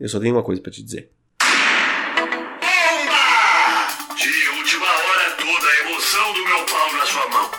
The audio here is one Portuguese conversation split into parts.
Eu só tenho uma coisa para te dizer. De última hora, toda a emoção do meu pau na sua mão.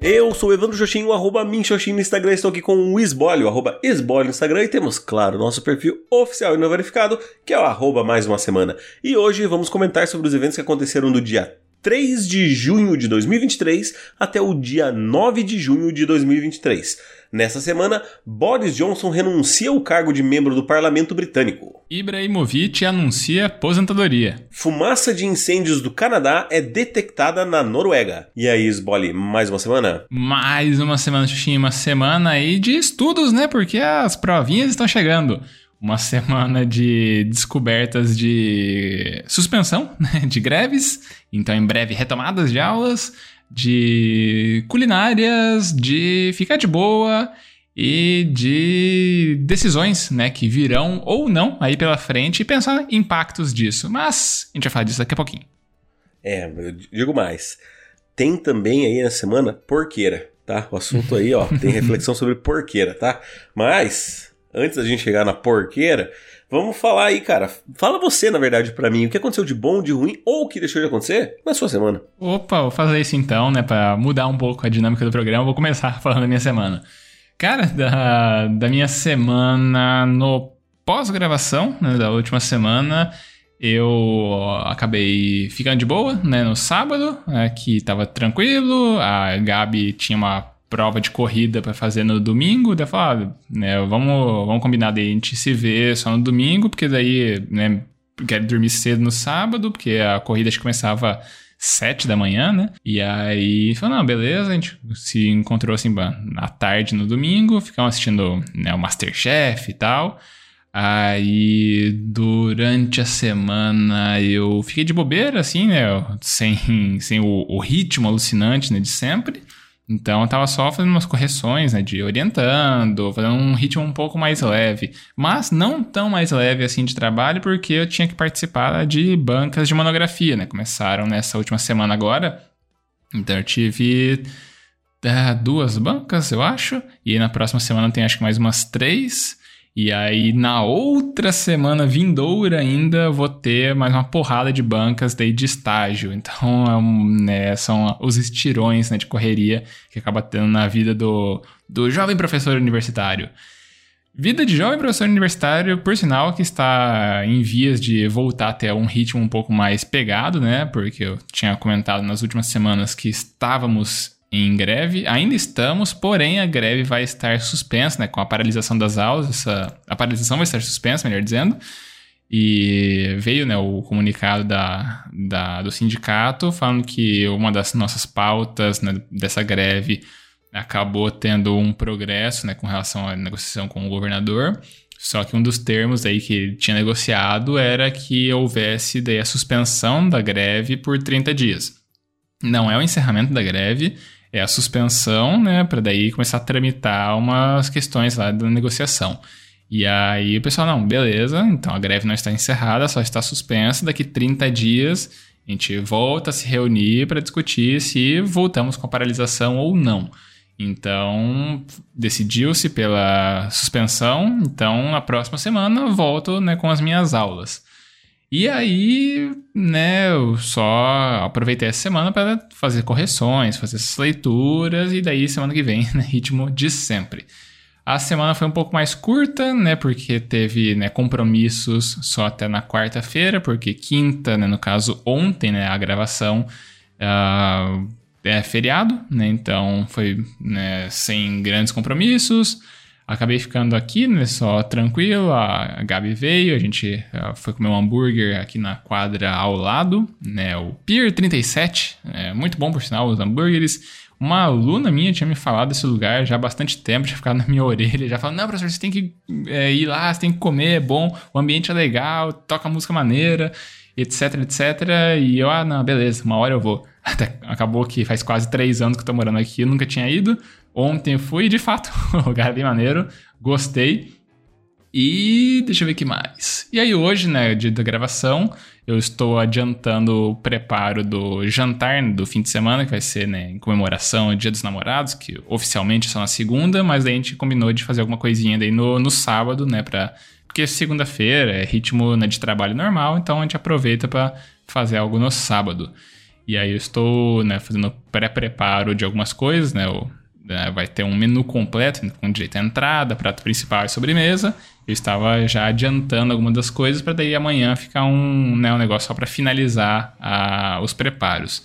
Eu sou o Evandro Xoxinho, arroba Minxoxinho no Instagram, estou aqui com o Esbolho, arroba Esbolho no Instagram, e temos, claro, nosso perfil oficial e não verificado, que é o arroba mais uma semana. E hoje vamos comentar sobre os eventos que aconteceram do dia 3 de junho de 2023 até o dia 9 de junho de 2023. Nessa semana, Boris Johnson renuncia ao cargo de membro do parlamento britânico. Ibrahimovic anuncia aposentadoria. Fumaça de incêndios do Canadá é detectada na Noruega. E aí, Sboli, mais uma semana? Mais uma semana, Xuxinha, uma semana aí de estudos, né? Porque as provinhas estão chegando uma semana de descobertas de suspensão, né, de greves, então em breve retomadas de aulas, de culinárias, de ficar de boa e de decisões, né, que virão ou não aí pela frente e pensar em impactos disso. Mas a gente vai falar disso daqui a pouquinho. É, eu digo mais. Tem também aí na semana porqueira, tá? O assunto aí, ó, tem reflexão sobre porqueira, tá? Mas antes da gente chegar na porqueira, vamos falar aí, cara. Fala você, na verdade, para mim, o que aconteceu de bom, de ruim ou o que deixou de acontecer na sua semana. Opa, vou fazer isso então, né, para mudar um pouco a dinâmica do programa. Vou começar falando da minha semana. Cara, da, da minha semana no pós-gravação, né, da última semana, eu acabei ficando de boa, né, no sábado, né, que tava tranquilo, a Gabi tinha uma prova de corrida para fazer no domingo, daí falei, ah, né, vamos, vamos combinar daí a gente se ver só no domingo, porque daí, né, quero dormir cedo no sábado, porque a corrida acho que começava sete da manhã, né? E aí, falou, não, beleza, a gente se encontrou assim à tarde no domingo, ficamos assistindo né, o Masterchef e tal. Aí, durante a semana, eu fiquei de bobeira, assim, né? Sem, sem o, o ritmo alucinante né, de sempre. Então eu tava só fazendo umas correções, né, de orientando, fazendo um ritmo um pouco mais leve, mas não tão mais leve assim de trabalho, porque eu tinha que participar de bancas de monografia, né? Começaram nessa última semana agora. Então eu tive é, duas bancas, eu acho, e na próxima semana tem acho que mais umas três. E aí, na outra semana vindoura ainda, vou ter mais uma porrada de bancas daí de estágio. Então, é um, né, são os estirões né, de correria que acaba tendo na vida do, do jovem professor universitário. Vida de jovem professor universitário, por sinal, que está em vias de voltar até um ritmo um pouco mais pegado, né? Porque eu tinha comentado nas últimas semanas que estávamos em greve. Ainda estamos, porém a greve vai estar suspensa, né, com a paralisação das aulas. Essa, a paralisação vai estar suspensa, melhor dizendo. E veio né, o comunicado da, da, do sindicato falando que uma das nossas pautas né, dessa greve acabou tendo um progresso né, com relação à negociação com o governador. Só que um dos termos aí que ele tinha negociado era que houvesse daí a suspensão da greve por 30 dias. Não é o encerramento da greve, é a suspensão, né, para daí começar a tramitar umas questões lá da negociação. E aí o pessoal, não, beleza, então a greve não está encerrada, só está suspensa, daqui 30 dias a gente volta a se reunir para discutir se voltamos com a paralisação ou não. Então, decidiu-se pela suspensão, então na próxima semana volto né, com as minhas aulas. E aí, né, eu só aproveitei essa semana para fazer correções, fazer essas leituras, e daí semana que vem, né, ritmo de sempre. A semana foi um pouco mais curta, né, porque teve né, compromissos só até na quarta-feira, porque quinta, né, no caso ontem, né, a gravação uh, é feriado, né, então foi né, sem grandes compromissos. Acabei ficando aqui, né, só tranquilo. A Gabi veio, a gente uh, foi comer um hambúrguer aqui na quadra ao lado, né, o Pier 37. É muito bom, por sinal, os hambúrgueres. Uma aluna minha tinha me falado desse lugar já há bastante tempo, tinha ficado na minha orelha, já falando, não, professor, você tem que é, ir lá, você tem que comer, é bom, o ambiente é legal, toca música maneira, etc, etc. E eu, ah, não, beleza, uma hora eu vou. Até acabou que faz quase três anos que eu tô morando aqui, nunca tinha ido. Ontem eu fui, de fato, o lugar é bem maneiro, gostei. E deixa eu ver o que mais. E aí hoje, né, dia da gravação, eu estou adiantando o preparo do jantar do fim de semana, que vai ser, né, em comemoração ao Dia dos Namorados, que oficialmente é só na segunda, mas daí a gente combinou de fazer alguma coisinha daí no, no sábado, né, pra... Porque segunda-feira é ritmo né, de trabalho normal, então a gente aproveita para fazer algo no sábado. E aí eu estou, né, fazendo pré-preparo de algumas coisas, né, o né, vai ter um menu completo né, com direito à entrada, prato principal e sobremesa. Eu estava já adiantando algumas das coisas para daí amanhã ficar um, né, um negócio só para finalizar a, os preparos.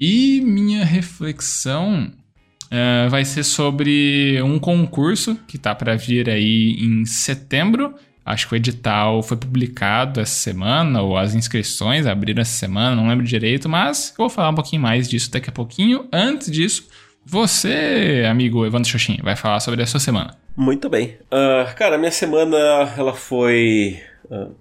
E minha reflexão uh, vai ser sobre um concurso que está para vir aí em setembro. Acho que o edital foi publicado essa semana, ou as inscrições abriram essa semana, não lembro direito, mas eu vou falar um pouquinho mais disso daqui a pouquinho. Antes disso, você, amigo Evandro Xoxin, vai falar sobre a sua semana. Muito bem. Uh, cara, minha semana ela foi uh,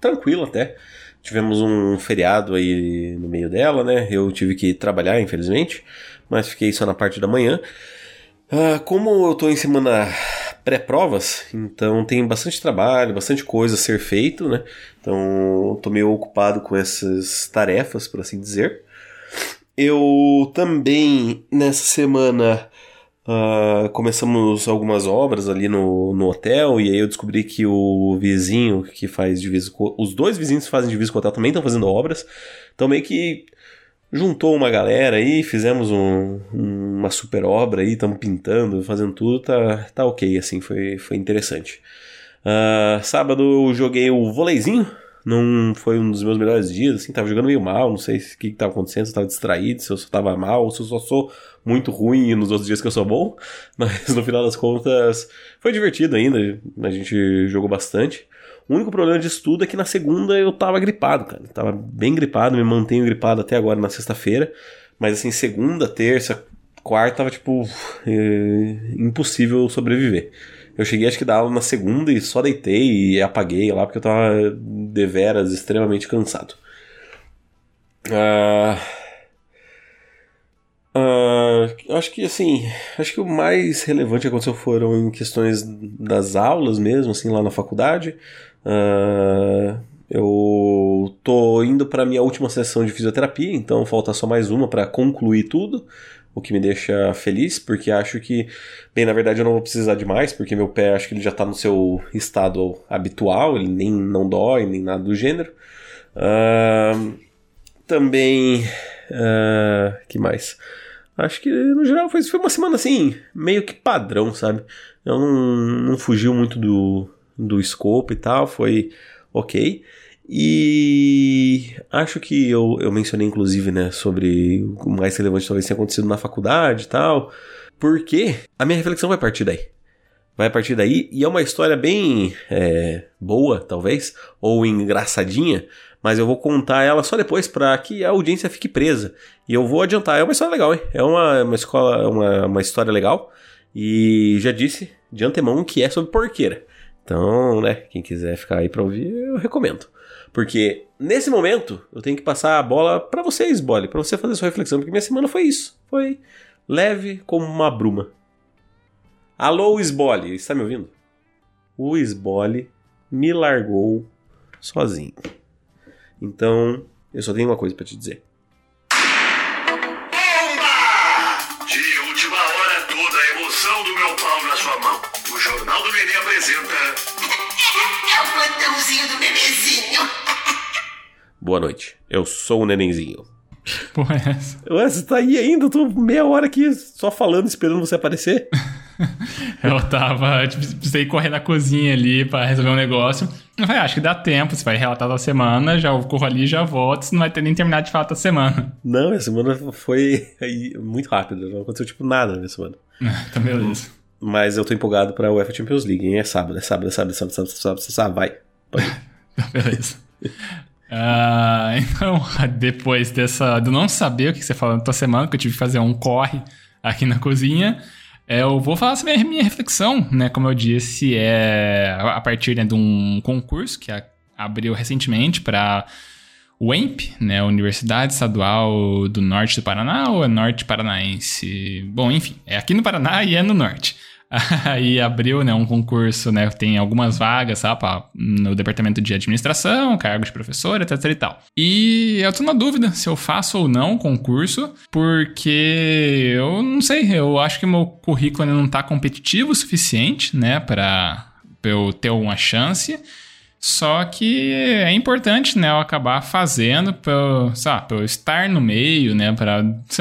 tranquila até. Tivemos um feriado aí no meio dela, né? Eu tive que trabalhar, infelizmente, mas fiquei só na parte da manhã. Uh, como eu tô em semana pré-provas, então tem bastante trabalho, bastante coisa a ser feito, né? Então tô meio ocupado com essas tarefas, por assim dizer. Eu também, nessa semana, uh, começamos algumas obras ali no, no hotel, e aí eu descobri que o vizinho que faz divisa com. Os dois vizinhos que fazem divisa com o hotel também estão fazendo obras. Então meio que juntou uma galera aí, fizemos um, uma super obra aí, estamos pintando, fazendo tudo, tá, tá ok, assim, foi, foi interessante. Uh, sábado eu joguei o voleizinho não foi um dos meus melhores dias, assim, tava jogando meio mal, não sei o que, que tava acontecendo, se eu tava distraído, se eu só tava mal, se eu só sou muito ruim nos outros dias que eu sou bom, mas no final das contas foi divertido ainda, a gente jogou bastante. O único problema disso tudo é que na segunda eu tava gripado, cara, tava bem gripado, me mantenho gripado até agora na sexta-feira, mas assim, segunda, terça, quarta tava tipo é, impossível sobreviver. Eu cheguei, acho que da aula na segunda e só deitei e apaguei lá porque eu tava deveras extremamente cansado. Uh, uh, acho que assim, acho que o mais relevante que aconteceu foram em questões das aulas mesmo, assim, lá na faculdade. Uh, eu tô indo para minha última sessão de fisioterapia, então falta só mais uma para concluir tudo o que me deixa feliz, porque acho que, bem, na verdade eu não vou precisar de mais, porque meu pé acho que ele já está no seu estado habitual, ele nem não dói, nem nada do gênero. Uh, também, uh, que mais? Acho que no geral foi, foi uma semana assim, meio que padrão, sabe? Eu não, não fugiu muito do, do escopo e tal, foi ok. E acho que eu, eu mencionei, inclusive, né, sobre o mais relevante talvez tenha acontecido na faculdade e tal, porque a minha reflexão vai partir daí. Vai partir daí, e é uma história bem é, boa, talvez, ou engraçadinha, mas eu vou contar ela só depois para que a audiência fique presa. E eu vou adiantar, é uma história legal, hein? É uma, uma escola, uma, uma história legal, e já disse de antemão que é sobre porqueira. Então, né, quem quiser ficar aí pra ouvir, eu recomendo. Porque nesse momento eu tenho que passar a bola para vocês, Bole, para você fazer sua reflexão, porque minha semana foi isso. Foi leve como uma bruma. Alô, Sbole, está me ouvindo? O Sbole me largou sozinho. Então, eu só tenho uma coisa para te dizer. De última hora, toda a emoção do meu pau na sua mão. O Jornal do Nenê apresenta É o plantãozinho do bebezinho. Boa noite. Eu sou o nenenzinho. Porra, é essa? Ué, você tá aí ainda? Eu tô meia hora aqui só falando, esperando você aparecer. Eu tava, tipo, precisei correr na cozinha ali pra resolver um negócio. Eu falei, ah, acho que dá tempo, você vai relatar da semana, já corro ali, já volto, você não vai ter nem terminado de falar da semana. Não, a semana foi muito rápida, não aconteceu tipo nada na minha semana. Então, beleza. Mas eu tô empolgado pra UEFA Champions League, hein? É sábado, é sábado, é sábado, é sábado, é sábado, é sábado, é sábado, vai. Pode ir. Beleza. Ah, então, depois dessa. do não saber o que você falou na tua semana, que eu tive que fazer um corre aqui na cozinha, é, eu vou falar sobre a minha reflexão, né? Como eu disse, é a partir né, de um concurso que abriu recentemente para o EMP, né? Universidade Estadual do Norte do Paraná ou é Norte Paranaense? Bom, enfim, é aqui no Paraná e é no Norte. Aí abriu, né, um concurso, né, tem algumas vagas, sabe, no departamento de administração, cargo de professor, etc e tal. E eu tô na dúvida se eu faço ou não o concurso, porque eu não sei, eu acho que meu currículo ainda não tá competitivo o suficiente, né, para eu ter uma chance. Só que é importante, né, eu acabar fazendo para eu, pra eu estar no meio, né, para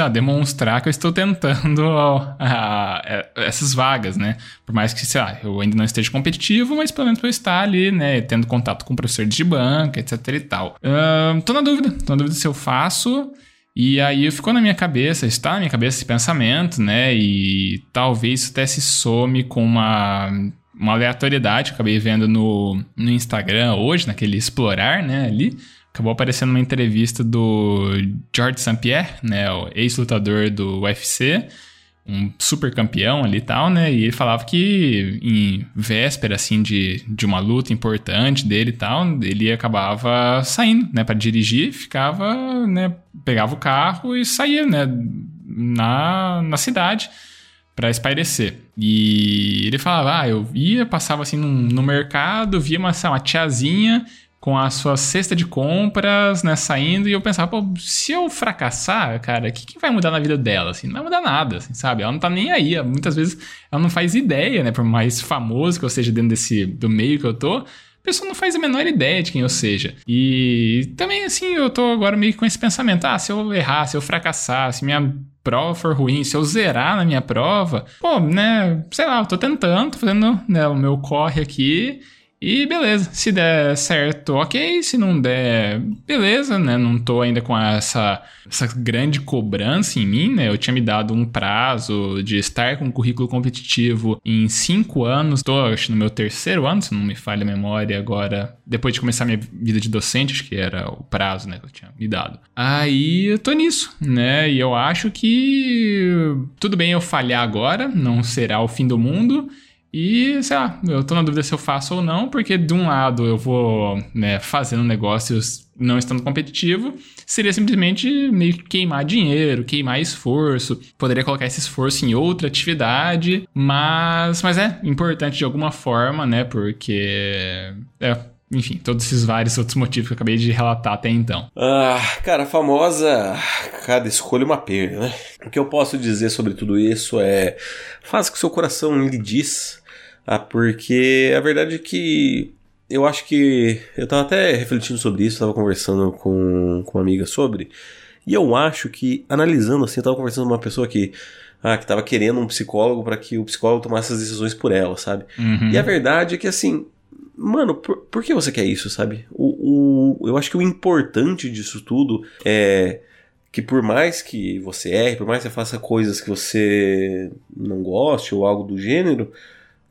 demonstrar que eu estou tentando a, a, a, essas vagas, né. Por mais que, sei lá, eu ainda não esteja competitivo, mas pelo menos para eu estar ali, né, tendo contato com professores de banca, etc e tal. Uh, tô na dúvida, tô na dúvida se eu faço. E aí ficou na minha cabeça, está na minha cabeça esse pensamento, né? E talvez até se some com uma uma aleatoriedade acabei vendo no, no Instagram hoje, naquele explorar, né, ali. Acabou aparecendo uma entrevista do George St. Pierre, né, o ex-lutador do UFC, um super campeão ali e tal, né, e ele falava que em véspera, assim, de, de uma luta importante dele e tal, ele acabava saindo, né, para dirigir, ficava, né, pegava o carro e saía, né, na, na cidade para espairecer. E ele falava, ah, eu ia, passava assim no, mercado, via uma, uma tiazinha com a sua cesta de compras, né, saindo, e eu pensava, pô, se eu fracassar, cara, o que, que, vai mudar na vida dela, assim? Não vai mudar nada, assim, sabe? Ela não tá nem aí, muitas vezes ela não faz ideia, né, por mais famoso que eu seja dentro desse, do meio que eu tô, a pessoa não faz a menor ideia de quem eu seja. E também, assim, eu tô agora meio com esse pensamento, ah, se eu errar, se eu fracassar, se minha prova for ruim, se eu zerar na minha prova, pô, né, sei lá, eu tô tentando, tô fazendo né, o meu corre aqui e beleza, se der certo, ok. Se não der, beleza, né? Não tô ainda com essa, essa grande cobrança em mim, né? Eu tinha me dado um prazo de estar com um currículo competitivo em cinco anos. Tô, acho, no meu terceiro ano, se não me falha a memória agora. Depois de começar minha vida de docente, acho que era o prazo, né? Que eu tinha me dado. Aí eu tô nisso, né? E eu acho que tudo bem eu falhar agora, não será o fim do mundo. E, sei lá, eu tô na dúvida se eu faço ou não, porque de um lado eu vou né, fazendo negócios não estando competitivo, seria simplesmente meio que queimar dinheiro, queimar esforço. Poderia colocar esse esforço em outra atividade, mas, mas é importante de alguma forma, né? Porque. É, enfim, todos esses vários outros motivos que eu acabei de relatar até então. Ah, cara, a famosa cada escolha uma perda, né? O que eu posso dizer sobre tudo isso é faça o que seu coração lhe diz ah, porque a verdade é que eu acho que. Eu tava até refletindo sobre isso, tava conversando com, com uma amiga sobre. E eu acho que, analisando assim, eu tava conversando com uma pessoa que. Ah, que tava querendo um psicólogo para que o psicólogo tomasse as decisões por ela, sabe? Uhum. E a verdade é que assim. Mano, por, por que você quer isso, sabe? O, o, eu acho que o importante disso tudo é que por mais que você erre, por mais que você faça coisas que você não goste ou algo do gênero,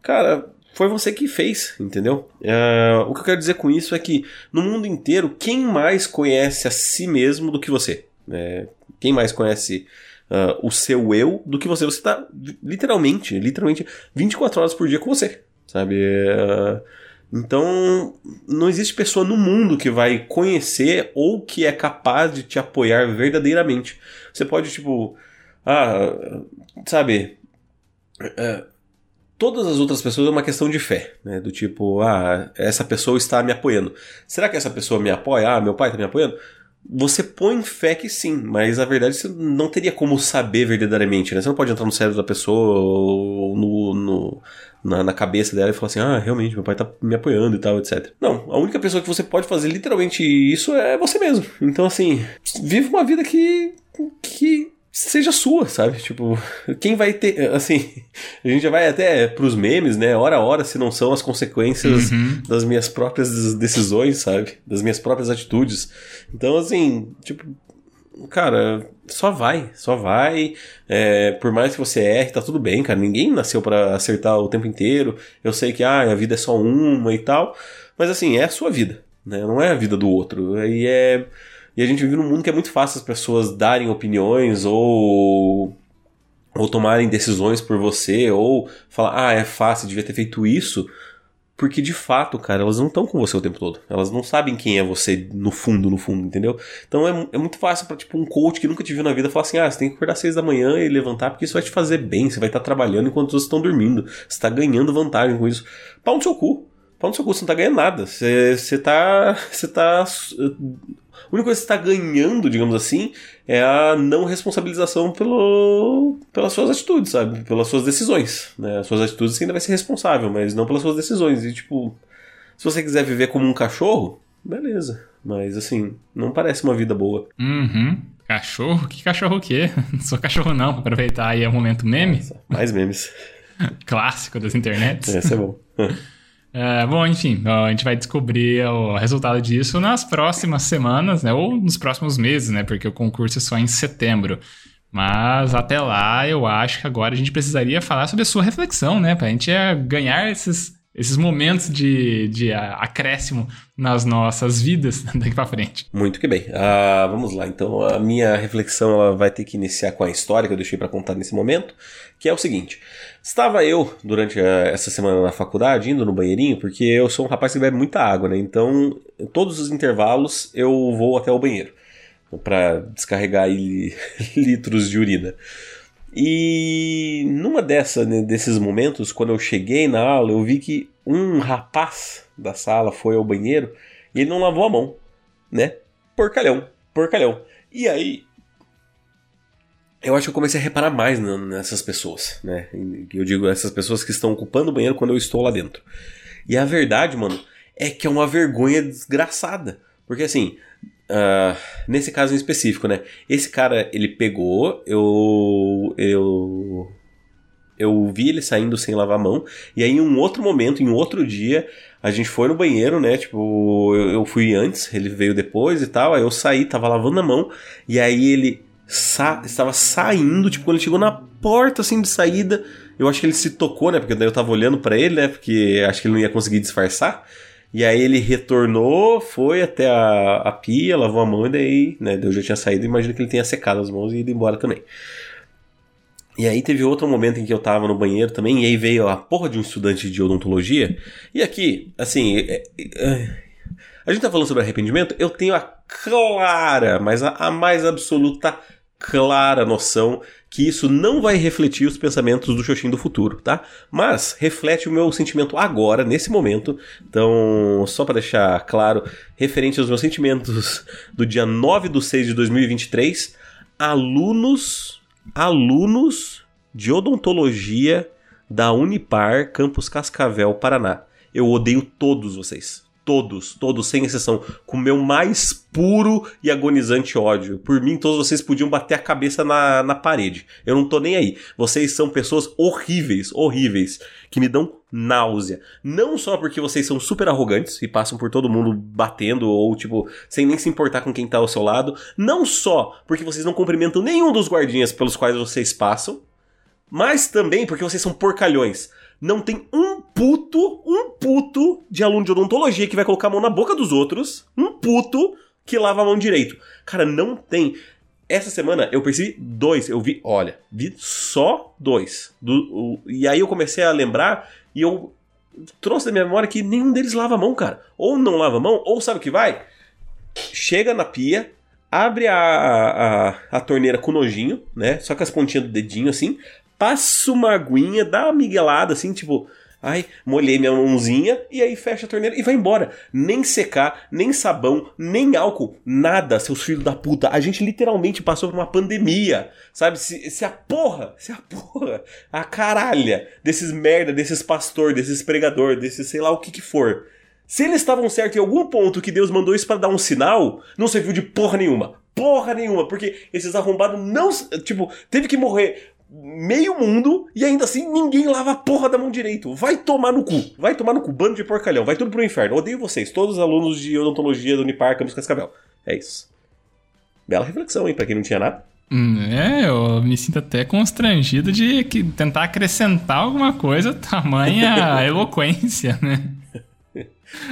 Cara, foi você que fez, entendeu? Uh, o que eu quero dizer com isso é que no mundo inteiro, quem mais conhece a si mesmo do que você? É, quem mais conhece uh, o seu eu do que você? Você está literalmente, literalmente 24 horas por dia com você, sabe? Uh, então, não existe pessoa no mundo que vai conhecer ou que é capaz de te apoiar verdadeiramente. Você pode, tipo, ah, sabe, uh, todas as outras pessoas é uma questão de fé, né? Do tipo, ah, essa pessoa está me apoiando. Será que essa pessoa me apoia? Ah, meu pai está me apoiando? Você põe fé que sim, mas a verdade você não teria como saber verdadeiramente, né? Você não pode entrar no cérebro da pessoa ou no, no na, na, cabeça dela e falar assim, ah, realmente, meu pai tá me apoiando e tal, etc. Não, a única pessoa que você pode fazer literalmente isso é você mesmo. Então, assim, vive uma vida que, que seja sua, sabe? Tipo, quem vai ter. Assim, a gente já vai até pros memes, né? Hora a hora, se não são as consequências uhum. das minhas próprias decisões, sabe? Das minhas próprias atitudes. Então, assim, tipo, cara, só vai, só vai. É, por mais que você erre, tá tudo bem, cara. Ninguém nasceu para acertar o tempo inteiro. Eu sei que ah, a vida é só uma e tal. Mas assim, é a sua vida, né? Não é a vida do outro. E é e a gente vive num mundo que é muito fácil as pessoas darem opiniões ou ou tomarem decisões por você ou falar, ah, é fácil, devia ter feito isso. Porque de fato, cara, elas não estão com você o tempo todo. Elas não sabem quem é você no fundo, no fundo, entendeu? Então é, é muito fácil para tipo um coach que nunca te viu na vida falar assim: ah, você tem que acordar às seis da manhã e levantar porque isso vai te fazer bem. Você vai estar trabalhando enquanto vocês estão dormindo. Você está ganhando vantagem com isso. Pau no seu cu. Pau no seu cu, você não tá ganhando nada. Você, você tá. Você tá a única coisa que você está ganhando, digamos assim, é a não responsabilização pelo, pelas suas atitudes, sabe? Pelas suas decisões. Né? As suas atitudes você ainda vai ser responsável, mas não pelas suas decisões. E, tipo, se você quiser viver como um cachorro, beleza. Mas, assim, não parece uma vida boa. Uhum. Cachorro? Que cachorro o quê? Não sou cachorro não, pra aproveitar aí o momento meme. Nossa, mais memes. Clássico das internets. Esse é bom. É, bom, enfim, a gente vai descobrir o resultado disso nas próximas semanas, né? Ou nos próximos meses, né? Porque o concurso é só em setembro. Mas até lá, eu acho que agora a gente precisaria falar sobre a sua reflexão, né? Pra gente é, ganhar esses esses momentos de, de acréscimo nas nossas vidas daqui para frente. Muito que bem. Uh, vamos lá. Então, a minha reflexão ela vai ter que iniciar com a história que eu deixei para contar nesse momento, que é o seguinte: estava eu durante a, essa semana na faculdade indo no banheirinho, porque eu sou um rapaz que bebe muita água, né? Então, todos os intervalos eu vou até o banheiro para descarregar litros de urina. E numa dessa, né, desses momentos, quando eu cheguei na aula, eu vi que um rapaz da sala foi ao banheiro e ele não lavou a mão, né? Porcalhão, porcalhão. E aí, eu acho que eu comecei a reparar mais nessas pessoas, né? Eu digo essas pessoas que estão ocupando o banheiro quando eu estou lá dentro. E a verdade, mano, é que é uma vergonha desgraçada. Porque assim, Uh, nesse caso em específico, né? Esse cara, ele pegou, eu. Eu. Eu vi ele saindo sem lavar a mão, e aí em um outro momento, em outro dia, a gente foi no banheiro, né? Tipo, eu, eu fui antes, ele veio depois e tal, aí eu saí, tava lavando a mão, e aí ele sa estava saindo, tipo, quando ele chegou na porta assim de saída, eu acho que ele se tocou, né? Porque daí eu tava olhando para ele, né? Porque acho que ele não ia conseguir disfarçar. E aí ele retornou, foi até a, a pia, lavou a mão e daí, né, eu já tinha saído, imagino que ele tenha secado as mãos e ido embora também. E aí teve outro momento em que eu tava no banheiro também, e aí veio a porra de um estudante de odontologia. E aqui, assim, é, é, a gente tá falando sobre arrependimento, eu tenho a clara, mas a, a mais absoluta clara noção que isso não vai refletir os pensamentos do Xoxin do futuro, tá? Mas reflete o meu sentimento agora, nesse momento. Então, só para deixar claro, referente aos meus sentimentos do dia 9 de 6 de 2023, alunos, alunos de odontologia da Unipar, Campus Cascavel, Paraná. Eu odeio todos vocês todos, todos, sem exceção, com o meu mais puro e agonizante ódio. Por mim, todos vocês podiam bater a cabeça na, na parede. Eu não tô nem aí. Vocês são pessoas horríveis, horríveis, que me dão náusea. Não só porque vocês são super arrogantes e passam por todo mundo batendo ou, tipo, sem nem se importar com quem tá ao seu lado. Não só porque vocês não cumprimentam nenhum dos guardinhas pelos quais vocês passam. Mas também porque vocês são porcalhões não tem um puto, um puto de aluno de odontologia que vai colocar a mão na boca dos outros, um puto que lava a mão direito. Cara, não tem. Essa semana eu percebi dois, eu vi, olha, vi só dois. Do, o, e aí eu comecei a lembrar e eu trouxe da minha memória que nenhum deles lava a mão, cara. Ou não lava a mão, ou sabe o que vai? Chega na pia, abre a, a, a, torneira com nojinho, né? Só com as pontinhas do dedinho assim, passa uma aguinha, dá uma miguelada assim, tipo, ai, molhei minha mãozinha e aí fecha a torneira e vai embora. Nem secar, nem sabão, nem álcool, nada, seus filhos da puta. A gente literalmente passou por uma pandemia, sabe? Se, se a porra, se a porra, a caralha desses merda, desses pastor, desses pregador, desses sei lá o que que for. Se eles estavam certos em algum ponto que Deus mandou isso para dar um sinal, não serviu de porra nenhuma. Porra nenhuma, porque esses arrombados não. Tipo, teve que morrer meio mundo e ainda assim ninguém lava a porra da mão direito. Vai tomar no cu. Vai tomar no cu. Bando de porcalhão. Vai tudo pro inferno. Odeio vocês. Todos os alunos de odontologia do Unipar Campus Cascavel. É isso. Bela reflexão, hein? Pra quem não tinha nada. Hum, é, eu me sinto até constrangido de que tentar acrescentar alguma coisa tamanha eloquência, né?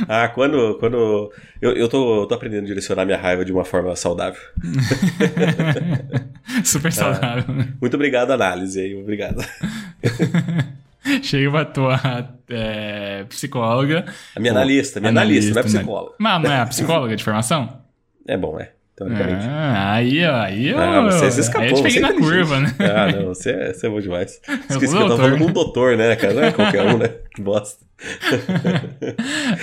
Ah, quando. quando eu, eu tô, tô aprendendo a direcionar minha raiva de uma forma saudável. Super saudável. Ah, muito obrigado, análise aí, obrigado. Chega pra tua é, psicóloga. A minha analista, minha analista, não é psicóloga. Mas não é a psicóloga de formação? É bom, é. Teoricamente. Ah, aí, ó, aí, ó. Ah, você se escapou, aí eu te você peguei é na curva, né? Ah, não, você é, você é bom demais. Esqueci que eu tava falando com um doutor, né, cara? Não é qualquer um, né? Que bosta.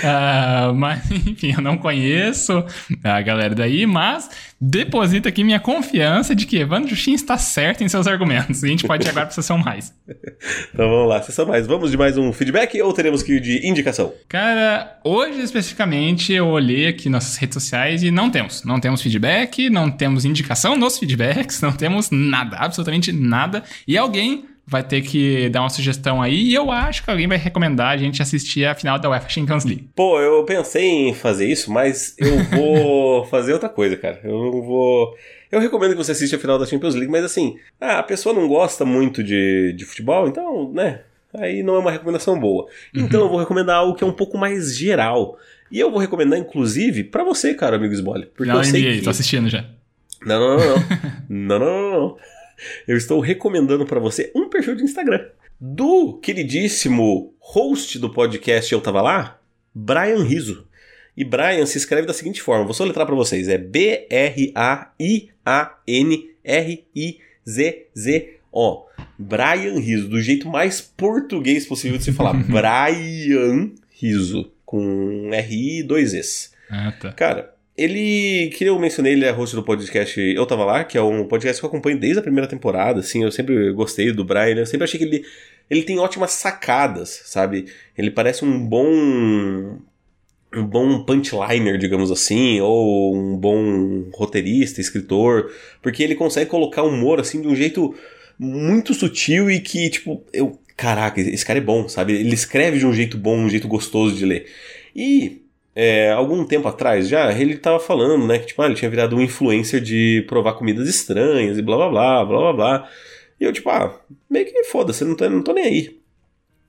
Ah, mas, enfim, eu não conheço a galera daí, mas deposita aqui minha confiança de que Evandro Justin está certo em seus argumentos. A gente pode ir agora pra sessão mais. Então vamos lá, sessão mais. Vamos de mais um feedback ou teremos que ir de indicação? Cara, hoje especificamente eu olhei aqui nossas redes sociais e não temos. Não temos feedback, não temos indicação nos feedbacks, não temos nada, absolutamente nada. E alguém vai ter que dar uma sugestão aí e eu acho que alguém vai recomendar a gente assistir a final da UEFA Champions League. Pô, eu pensei em fazer isso, mas eu vou fazer outra coisa, cara. Eu não vou. Eu recomendo que você assista a final da Champions League, mas assim, ah, a pessoa não gosta muito de, de futebol, então, né? Aí não é uma recomendação boa. Então eu vou recomendar algo que é um pouco mais geral. E eu vou recomendar, inclusive, pra você, cara, amigo Sbole. Porque Não, eu sei NBA, que... tô assistindo já. Não, não, não, não. não, não, não, não. Eu estou recomendando pra você um perfil de Instagram do queridíssimo host do podcast Eu Tava Lá, Brian Riso. E Brian se escreve da seguinte forma, vou só letrar pra vocês, é B-R-A-I-A-N-R-I-Z-Z-O. Brian Riso, do jeito mais português possível de se falar. Brian Riso, com R-I e dois Es. Ah, tá. Cara, ele, que eu mencionei, ele é host do podcast Eu Tava Lá, que é um podcast que eu acompanho desde a primeira temporada, assim, eu sempre gostei do Brian, eu sempre achei que ele, ele tem ótimas sacadas, sabe? Ele parece um bom um bom punchliner, digamos assim, ou um bom roteirista, escritor, porque ele consegue colocar humor assim de um jeito muito sutil e que, tipo, eu, caraca, esse cara é bom, sabe? Ele escreve de um jeito bom, um jeito gostoso de ler. E é, algum tempo atrás já, ele tava falando, né, que tipo, ah, ele tinha virado um influencer de provar comidas estranhas e blá blá blá, blá blá blá. E eu, tipo, ah, meio que foda-se, não não tô nem aí.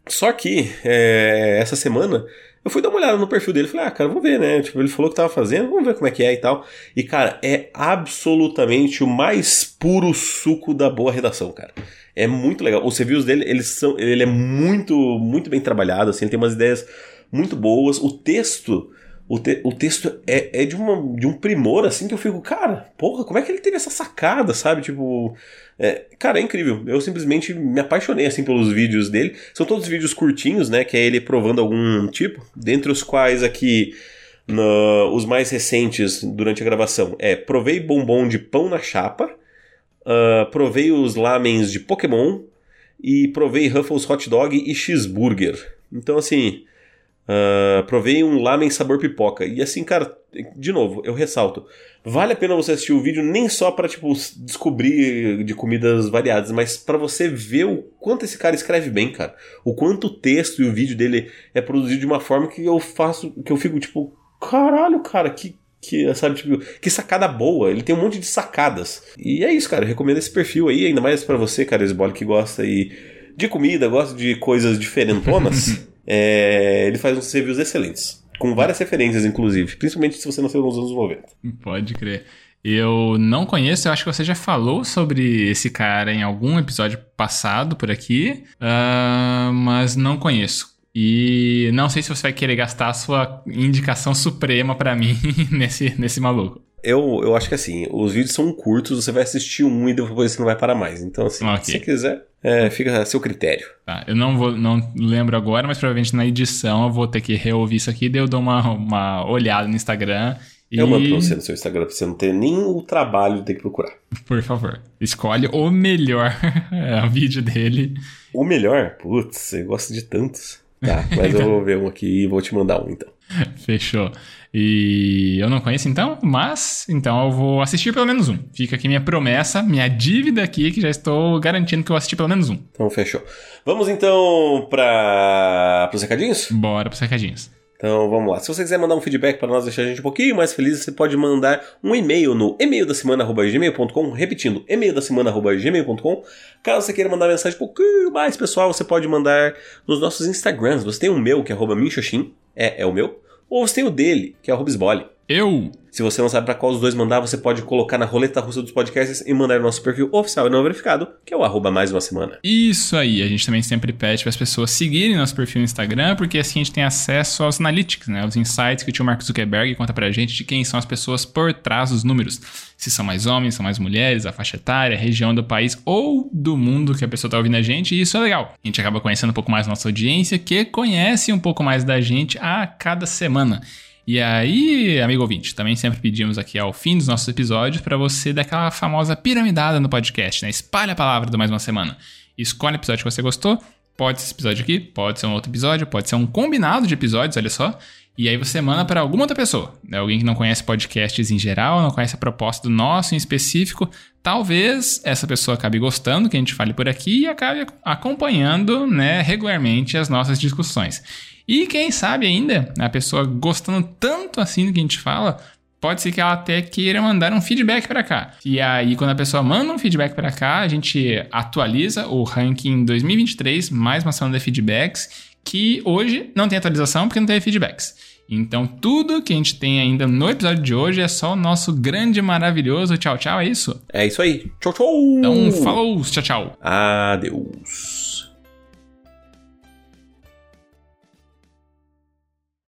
Só que, é, essa semana, eu fui dar uma olhada no perfil dele, falei, ah, cara, vamos ver, né? Tipo, ele falou que tava fazendo, vamos ver como é que é e tal. E, cara, é absolutamente o mais puro suco da boa redação, cara. É muito legal. Os reviews dele, eles são, ele é muito, muito bem trabalhado, assim, ele tem umas ideias muito boas. O texto, o, te, o texto é, é de, uma, de um primor, assim, que eu fico, cara, porra, como é que ele teve essa sacada, sabe? Tipo, é, cara, é incrível. Eu simplesmente me apaixonei, assim, pelos vídeos dele. São todos vídeos curtinhos, né? Que é ele provando algum tipo, dentre os quais aqui. No, os mais recentes durante a gravação é provei bombom de pão na chapa, uh, provei os lamens de Pokémon e provei Ruffles Hot Dog e Cheeseburger. Então, assim, uh, provei um lamen sabor pipoca. E assim, cara, de novo, eu ressalto. Vale a pena você assistir o vídeo nem só para tipo, descobrir de comidas variadas, mas para você ver o quanto esse cara escreve bem, cara. O quanto o texto e o vídeo dele é produzido de uma forma que eu faço, que eu fico tipo, caralho, cara, que que, sabe, tipo, que sacada boa. Ele tem um monte de sacadas. E é isso, cara. Eu recomendo esse perfil aí, ainda mais para você, cara, Esbole, que gosta aí de comida, gosta de coisas diferentonas. é, ele faz uns reviews excelentes. Com várias referências, inclusive. Principalmente se você nasceu nos anos 90. Pode crer. Eu não conheço, eu acho que você já falou sobre esse cara em algum episódio passado por aqui, uh, mas não conheço. E não sei se você vai querer gastar a sua indicação suprema pra mim nesse, nesse maluco. Eu, eu acho que assim, os vídeos são curtos, você vai assistir um e depois você não vai parar mais. Então, assim, Ok. se você quiser, é, fica a seu critério. Tá, eu não vou, não lembro agora, mas provavelmente na edição eu vou ter que reouvir isso aqui, daí eu dou uma, uma olhada no Instagram. Eu mando pra você no seu Instagram pra você não ter nem o trabalho de ter que procurar. por favor, escolhe o melhor é, vídeo dele. O melhor, putz, eu gosto de tantos. Tá, mas eu vou ver um aqui e vou te mandar um então. Fechou. E eu não conheço então, mas então eu vou assistir pelo menos um. Fica aqui minha promessa, minha dívida aqui, que já estou garantindo que eu vou assistir pelo menos um. Então fechou. Vamos então para os recadinhos? Bora pros recadinhos. Então vamos lá. Se você quiser mandar um feedback para nós deixar a gente um pouquinho mais feliz, você pode mandar um e-mail no e-mail da semana@gmail.com, repetindo, e-mail da semana@gmail.com. Caso você queira mandar mensagem um pouquinho mais pessoal, você pode mandar nos nossos Instagrams. Você tem o meu que é @minxoxin, é é o meu, ou você tem o dele, que é arroba @sbole. Eu. Se você não sabe para qual dos dois mandar, você pode colocar na roleta russa dos podcasts e mandar no nosso perfil oficial e não verificado, que é o arroba mais uma semana. Isso aí, a gente também sempre pede para as pessoas seguirem nosso perfil no Instagram, porque assim a gente tem acesso aos analytics, né? Os insights que o tio Mark Zuckerberg conta pra gente de quem são as pessoas por trás dos números. Se são mais homens, são mais mulheres, a faixa etária, a região do país ou do mundo que a pessoa tá ouvindo a gente, e isso é legal. A gente acaba conhecendo um pouco mais nossa audiência, que conhece um pouco mais da gente a cada semana. E aí, amigo ouvinte, também sempre pedimos aqui ao fim dos nossos episódios para você dar aquela famosa piramidada no podcast, né? Espalha a palavra do mais uma semana. Escolhe o episódio que você gostou. Pode ser esse episódio aqui, pode ser um outro episódio, pode ser um combinado de episódios, olha só. E aí você manda para alguma outra pessoa, né? alguém que não conhece podcasts em geral, não conhece a proposta do nosso em específico. Talvez essa pessoa acabe gostando que a gente fale por aqui e acabe acompanhando né, regularmente as nossas discussões. E quem sabe ainda, a pessoa gostando tanto assim do que a gente fala, pode ser que ela até queira mandar um feedback para cá. E aí, quando a pessoa manda um feedback para cá, a gente atualiza o ranking 2023, mais uma ação de feedbacks, que hoje não tem atualização porque não teve feedbacks. Então, tudo que a gente tem ainda no episódio de hoje é só o nosso grande, maravilhoso tchau, tchau, é isso? É isso aí. Tchau, tchau. Então, falou, tchau, tchau. Adeus.